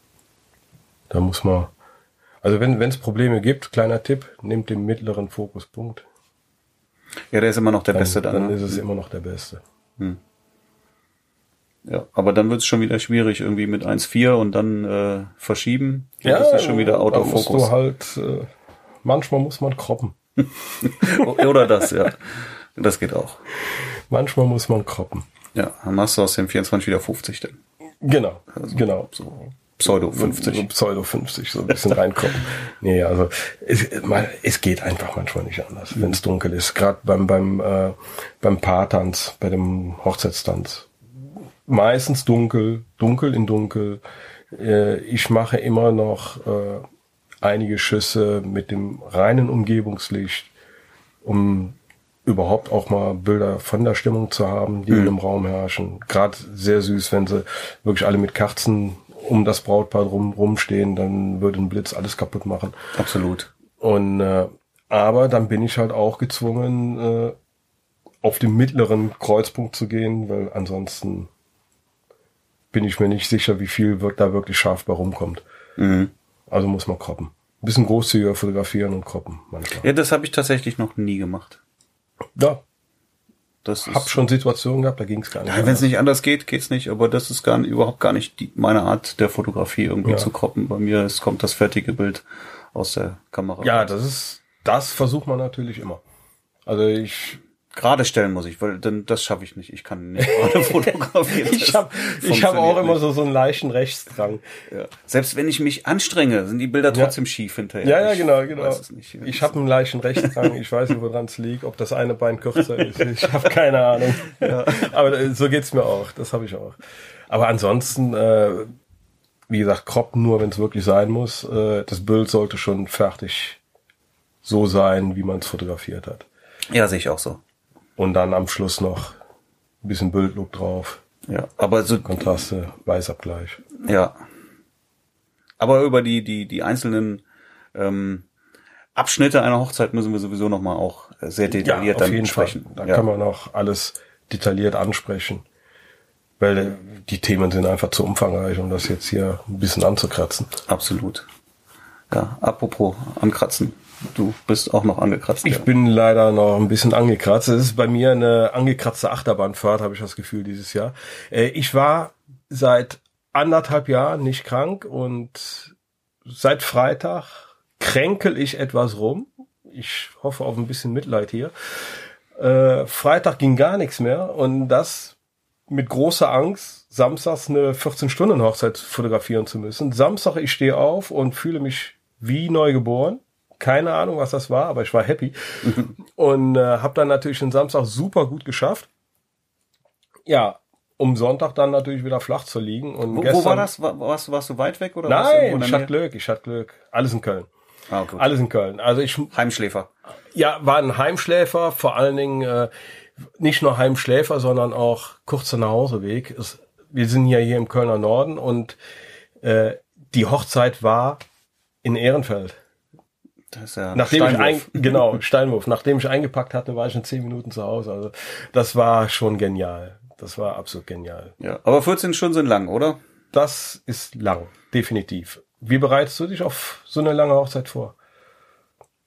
Da muss man. Also wenn es Probleme gibt, kleiner Tipp, nehmt den mittleren Fokuspunkt. Ja, der ist immer noch der dann, Beste dann. Dann ne? ist es immer noch der Beste. Hm. Ja, aber dann wird es schon wieder schwierig, irgendwie mit 1,4 und dann äh, verschieben. Dann ja, ist das schon wieder Autofokus. Musst du halt, äh, manchmal muss man kroppen. Oder das, ja. Das geht auch. Manchmal muss man kroppen. Ja, dann machst du aus dem 24 wieder 50 denn. Genau, also genau. So Pseudo 50. So, Pseudo 50, so ein bisschen reinkommen. nee, also es, mal, es geht einfach manchmal nicht anders, wenn es dunkel ist. Gerade beim beim äh, beim Paartanz, bei dem Hochzeitstanz. meistens dunkel, dunkel in dunkel. Äh, ich mache immer noch äh, einige Schüsse mit dem reinen Umgebungslicht, um überhaupt auch mal Bilder von der Stimmung zu haben, die mhm. im Raum herrschen. Gerade sehr süß, wenn sie wirklich alle mit Kerzen um das Brautpaar rum rumstehen, dann würde ein Blitz alles kaputt machen. Absolut. Und äh, aber dann bin ich halt auch gezwungen, äh, auf den mittleren Kreuzpunkt zu gehen, weil ansonsten bin ich mir nicht sicher, wie viel wird da wirklich scharf bei rumkommt. Mhm. Also muss man kroppen. Ein bisschen großzügiger fotografieren und kroppen manchmal. Ja, das habe ich tatsächlich noch nie gemacht. Ja. Das hab schon Situationen gehabt, da ging es gar nicht. Ja, wenn es nicht anders geht, geht's nicht. Aber das ist gar nicht, überhaupt gar nicht die, meine Art der Fotografie irgendwie ja. zu kroppen. Bei mir es kommt das fertige Bild aus der Kamera. Ja, das ist, das versucht man natürlich immer. Also ich gerade stellen muss ich, weil dann das schaffe ich nicht. Ich kann nicht gerade fotografieren. ich habe ich hab auch immer so so einen leichten Rechtsdrang. Ja. Selbst wenn ich mich anstrenge, sind die Bilder trotzdem ja. schief hinterher. Ja, ja, genau, genau. Ich, ich habe einen leichten Rechtsdrang. Ich weiß nicht, woran es liegt, ob das eine Bein kürzer ist. Ich habe keine Ahnung. Ja. Aber äh, so geht's mir auch. Das habe ich auch. Aber ansonsten, äh, wie gesagt, Crop nur, wenn es wirklich sein muss. Äh, das Bild sollte schon fertig so sein, wie man es fotografiert hat. Ja, sehe ich auch so. Und dann am Schluss noch ein bisschen Bildlook drauf. Ja, aber so. Kontraste, Weißabgleich. Ja. Aber über die, die, die einzelnen, ähm, Abschnitte einer Hochzeit müssen wir sowieso nochmal auch sehr detailliert ja, dann sprechen. Fall. Da ja. kann man auch alles detailliert ansprechen. Weil die Themen sind einfach zu umfangreich, um das jetzt hier ein bisschen anzukratzen. Absolut. Ja, apropos ankratzen. Du bist auch noch angekratzt. Ich ja. bin leider noch ein bisschen angekratzt. Es ist bei mir eine angekratzte Achterbahnfahrt, habe ich das Gefühl, dieses Jahr. Äh, ich war seit anderthalb Jahren nicht krank und seit Freitag kränkel ich etwas rum. Ich hoffe auf ein bisschen Mitleid hier. Äh, Freitag ging gar nichts mehr und das mit großer Angst, samstags eine 14-Stunden-Hochzeit fotografieren zu müssen. Samstag, ich stehe auf und fühle mich wie neu geboren keine Ahnung, was das war, aber ich war happy. und äh, habe dann natürlich den Samstag super gut geschafft. Ja, um Sonntag dann natürlich wieder flach zu liegen. Und wo, gestern, wo war das? War, warst, du, warst du weit weg oder? Nein, ich hatte Glück, ich hatte Glück. Alles in Köln. Ah, gut. Alles in Köln. Also ich Heimschläfer. Ja, war ein Heimschläfer, vor allen Dingen äh, nicht nur Heimschläfer, sondern auch kurzer Nachhauseweg. Es, wir sind ja hier im Kölner Norden und äh, die Hochzeit war in Ehrenfeld. Das ist ja Nachdem Steinwurf. ich ein, genau, Steinwurf. Nachdem ich eingepackt hatte, war ich in zehn Minuten zu Hause. Also das war schon genial. Das war absolut genial. Ja, aber 14 Stunden sind lang, oder? Das ist lang, definitiv. Wie bereitest du dich auf so eine lange Hochzeit vor?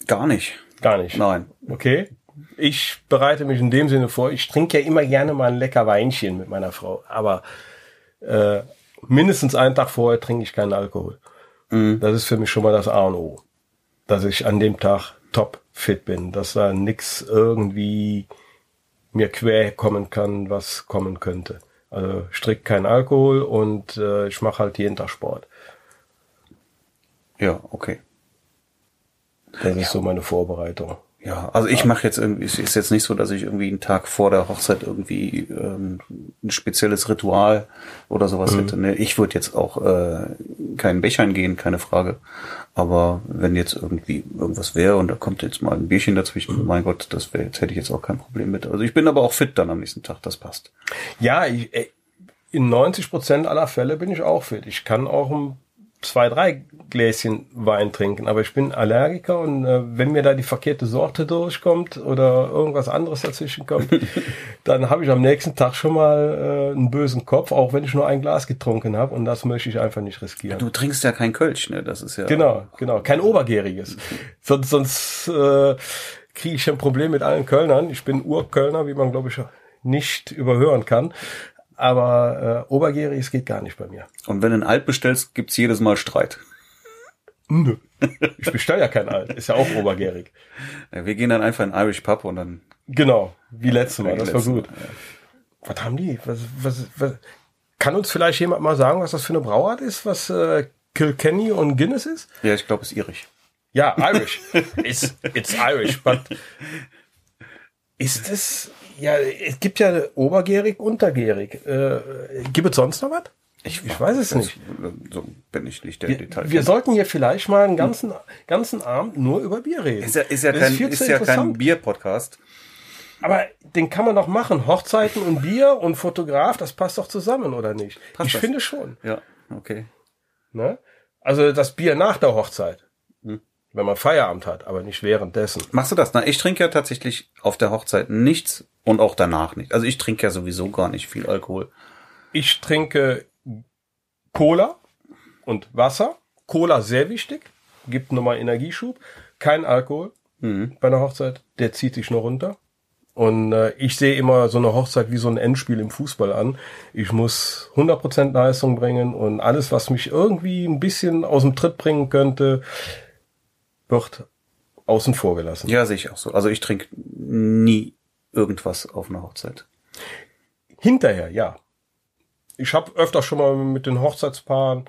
Gar nicht. Gar nicht. Nein. Okay. Ich bereite mich in dem Sinne vor. Ich trinke ja immer gerne mal ein lecker Weinchen mit meiner Frau, aber äh, mindestens einen Tag vorher trinke ich keinen Alkohol. Mhm. Das ist für mich schon mal das A und O dass ich an dem Tag top fit bin, dass da nix irgendwie mir quer kommen kann, was kommen könnte. Also strikt kein Alkohol und äh, ich mache halt jeden Tag Sport. Ja, okay. Das ist so meine Vorbereitung. Ja, also ich mache jetzt irgendwie, es ist jetzt nicht so, dass ich irgendwie einen Tag vor der Hochzeit irgendwie ähm, ein spezielles Ritual oder sowas mhm. hätte. Ne? Ich würde jetzt auch äh, keinen Bechern gehen, keine Frage. Aber wenn jetzt irgendwie irgendwas wäre und da kommt jetzt mal ein Bierchen dazwischen, mhm. mein Gott, das wäre jetzt hätte ich jetzt auch kein Problem mit. Also ich bin aber auch fit dann am nächsten Tag, das passt. Ja, ich, in 90 Prozent aller Fälle bin ich auch fit. Ich kann auch ein zwei, drei Gläschen Wein trinken, aber ich bin Allergiker und äh, wenn mir da die verkehrte Sorte durchkommt oder irgendwas anderes dazwischen kommt, dann habe ich am nächsten Tag schon mal äh, einen bösen Kopf, auch wenn ich nur ein Glas getrunken habe und das möchte ich einfach nicht riskieren. Du trinkst ja kein Kölsch, ne? Das ist ja genau, genau, kein Obergäriges. sonst sonst äh, kriege ich ein Problem mit allen Kölnern. Ich bin Urkölner, wie man glaube ich nicht überhören kann. Aber äh, Obergäriges geht gar nicht bei mir. Und wenn du ein Alt bestellst, gibt's jedes Mal Streit. Nö. Ich bestelle ja kein Alt, ist ja auch obergärig. Ja, wir gehen dann einfach in Irish Pub und dann. Genau, wie letztes Mal, das war gut. Ja. Was haben die? Was, was, was, kann uns vielleicht jemand mal sagen, was das für eine Brauart ist, was äh, Kilkenny und Guinness ist? Ja, ich glaube, es ist irisch. Ja, Irish. it's, it's Irish, but ist es Ja, es gibt ja obergärig, untergärig. Äh, gibt es sonst noch was? Ich, Ich weiß es nicht. So bin ich nicht der Wir, Detail. wir sollten hier vielleicht mal einen ganzen, ganzen Abend nur über Bier reden. ist ja, ist ja Das kein, ist ja kein. Bier-Podcast. Aber den kann man doch machen. Hochzeiten und Bier und Fotograf, das passt doch zusammen, oder nicht? Passt ich das? finde schon. Ja, okay. Ne? Also das Bier nach der Hochzeit. Wenn man Feierabend hat, aber nicht währenddessen. Machst du das? Na, ich trinke ja tatsächlich auf der Hochzeit nichts und auch danach nicht. Also ich trinke ja sowieso gar nicht viel Alkohol. Ich trinke Cola und Wasser. Cola sehr wichtig, gibt nochmal Energieschub. Kein Alkohol Mhm. bei einer Hochzeit, der zieht sich nur runter. Und äh, ich sehe immer so eine Hochzeit wie so ein Endspiel im Fußball an. Ich muss 100% Leistung bringen und alles, was mich irgendwie ein bisschen aus dem Tritt bringen könnte, wird außen vor gelassen. Ja, sehe ich auch so. Also ich trinke nie irgendwas auf einer Hochzeit. Hinterher, ja. Ich habe öfter schon mal mit den Hochzeitspaaren,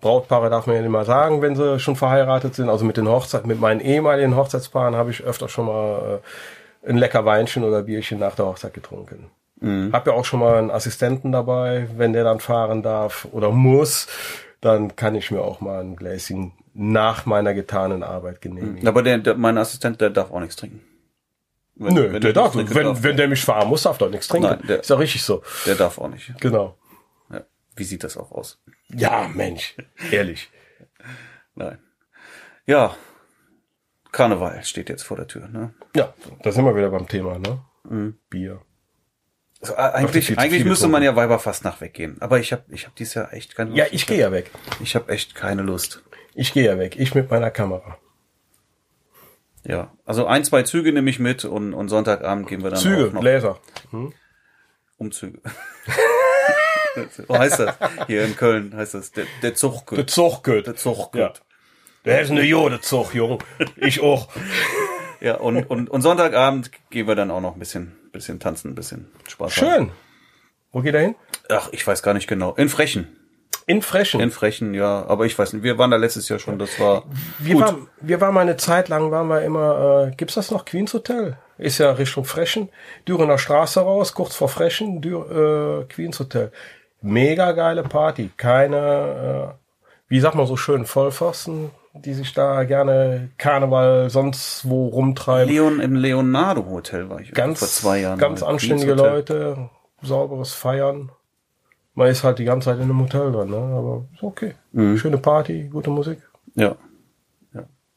Brautpaare darf man ja nicht mal sagen, wenn sie schon verheiratet sind, also mit den Hochzeit, mit meinen ehemaligen Hochzeitspaaren habe ich öfter schon mal äh, ein lecker Weinchen oder Bierchen nach der Hochzeit getrunken. Hab ja auch schon mal einen Assistenten dabei, wenn der dann fahren darf oder muss, dann kann ich mir auch mal ein Gläschen nach meiner getanen Arbeit genehmigen. Aber der, der, mein Assistent, der darf auch nichts trinken. Wenn- Nö, wenn der darf, trinke, wenn, darf wenn der mich fahren muss, darf doch nichts trinken. Nein, der- ist ja richtig so. der darf auch nicht. Genau. Ja. Wie sieht das auch aus? Ja, Mensch, ehrlich. Nein. Ja. Karneval steht jetzt vor der Tür, ne? Ja, da sind wir wieder beim Thema, ne? Bier. Also, äh, eigentlich eigentlich müsste man ja Weiberfast nach weggehen. Aber ich habe ich hab dieses Jahr echt keine Lust. Ja, ich gehe ja weg. Ich habe echt keine Lust. Ich gehe ja weg. Ich mit meiner Kamera. Ja. Also ein, zwei Züge nehme ich mit und, und Sonntagabend gehen wir dann Züge, noch Laser. Umzüge. so heißt das. Hier in Köln heißt das. Der, der Zug. Der geht. Der Zug Ja. Der ist eine Jodezug, Junge. Ich auch. Ja, und, und, und Sonntagabend gehen wir dann auch noch ein bisschen, bisschen tanzen, ein bisschen Spaß haben. Schön. Wo geht er hin? Ach, ich weiß gar nicht genau. In Frechen. In Frechen. In Frechen, ja. Aber ich weiß nicht. Wir waren da letztes Jahr schon. Das war wir, gut. waren, wir waren mal eine Zeit lang, waren wir immer, äh, gibt's das noch? Queens Hotel? Ist ja Richtung Frechen. Dürener Straße raus, kurz vor Frechen, Dür, äh, Queens Hotel. Mega geile Party. Keine, äh, wie sagt man so schön, Vollpfosten, die sich da gerne Karneval sonst wo rumtreiben. Leon im Leonardo Hotel war ich ganz, vor zwei Jahren. ganz anständige. Leute, sauberes Feiern. Man ist halt die ganze Zeit in einem Hotel drin, ne? aber ist okay. Mhm. Schöne Party, gute Musik. Ja.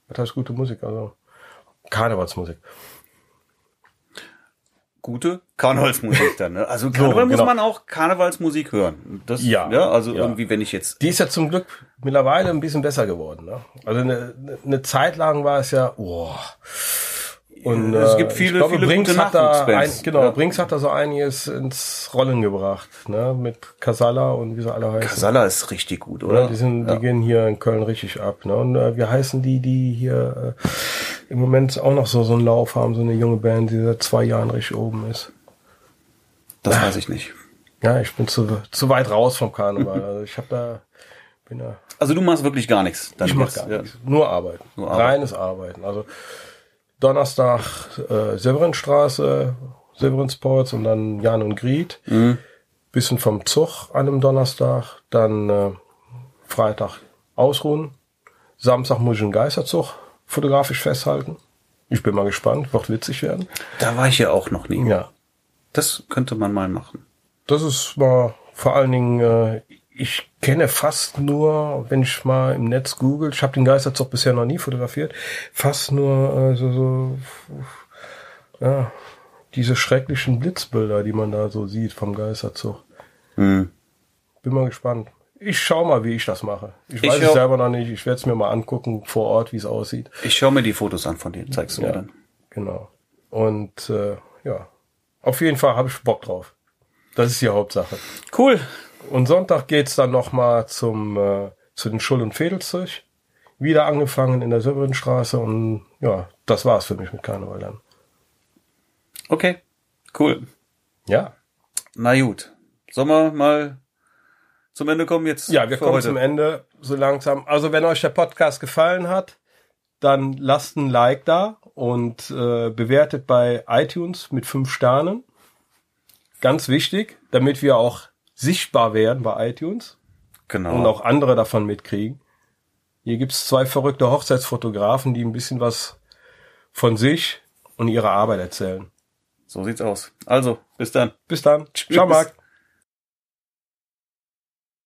Das heißt gute Musik, also Karnevalsmusik. Gute Karnevalsmusik dann. Ne? Also Karneval muss genau. man auch Karnevalsmusik hören. Das, Ja, ja. Also ja. irgendwie, wenn ich jetzt Die ist ja zum Glück mittlerweile ein bisschen besser geworden. Ne? Also eine, eine Zeit lang war es ja, oh. Und Es äh, gibt viele- ich glaube, viele Brinks gute hat da ein, genau, Ja. Brinks hat da so einiges ins Rollen gebracht, ne? Mit Casala und wie sie alle heißen. Casala ist richtig gut, Ja, oder? die sind, ja. die gehen hier in Köln richtig ab. Ne? Und äh, wir heißen die, die hier äh, im Moment auch noch so so einen Lauf haben, so eine junge Band, die seit zwei Jahren richtig oben ist. Das weiß ich nicht. Ja, ich bin zu, zu weit raus vom Karneval. Also ich habe da, bin da, Also du machst wirklich gar nichts. Dann ich jetzt, gar ja. nichts. Nur arbeiten. Nur arbeiten. Reines Arbeiten. Also Donnerstag äh, Severinstraße, Severinsports und dann Jan und Griet. Mhm. Bisschen vom Zug an einem Donnerstag. Dann äh, Freitag ausruhen. Samstag muss ich einen Geisterzug fotografisch festhalten. Ich bin mal gespannt, wird witzig werden. Da war ich ja auch noch nie. Ja, Das könnte man mal machen. das ist mal vor allen Dingen, äh, ich kenne fast nur, wenn ich mal im Netz google, ich habe den Geisterzug bisher noch nie fotografiert, fast nur äh, so, so ja, diese schrecklichen Blitzbilder, die man da so sieht vom Geisterzug. Hm. Bin mal gespannt. Ich schau mal, wie ich das mache. Ich Ich weiß es selber noch nicht. Ich werde es mir mal angucken vor Ort, wie es aussieht. Ich schaue mir die Fotos an von denen, zeigst du mir Ja. dann. Genau. Und äh, ja, auf jeden Fall habe ich Bock drauf. Das ist die Hauptsache. Cool. Und Sonntag geht's dann nochmal zum äh, zu den Schull- und Fädelzeug. Wieder angefangen in der Severinstraße und ja, das war's für mich mit Karneval dann. Okay. Cool. Ja. Na gut. Sollen wir mal zum Ende kommen jetzt? Ja, wir kommen heute? zum Ende so langsam. Also wenn euch der Podcast gefallen hat, dann lasst ein Like da und äh, bewertet bei iTunes mit fünf Sternen. Ganz wichtig, damit wir auch sichtbar werden bei iTunes Genau. und auch andere davon mitkriegen. Hier gibt's zwei verrückte Hochzeitsfotografen, die ein bisschen was von sich und ihrer Arbeit erzählen. so sieht's aus. Also, bis dann. Bis dann. Tschüss. Ciao, Marc.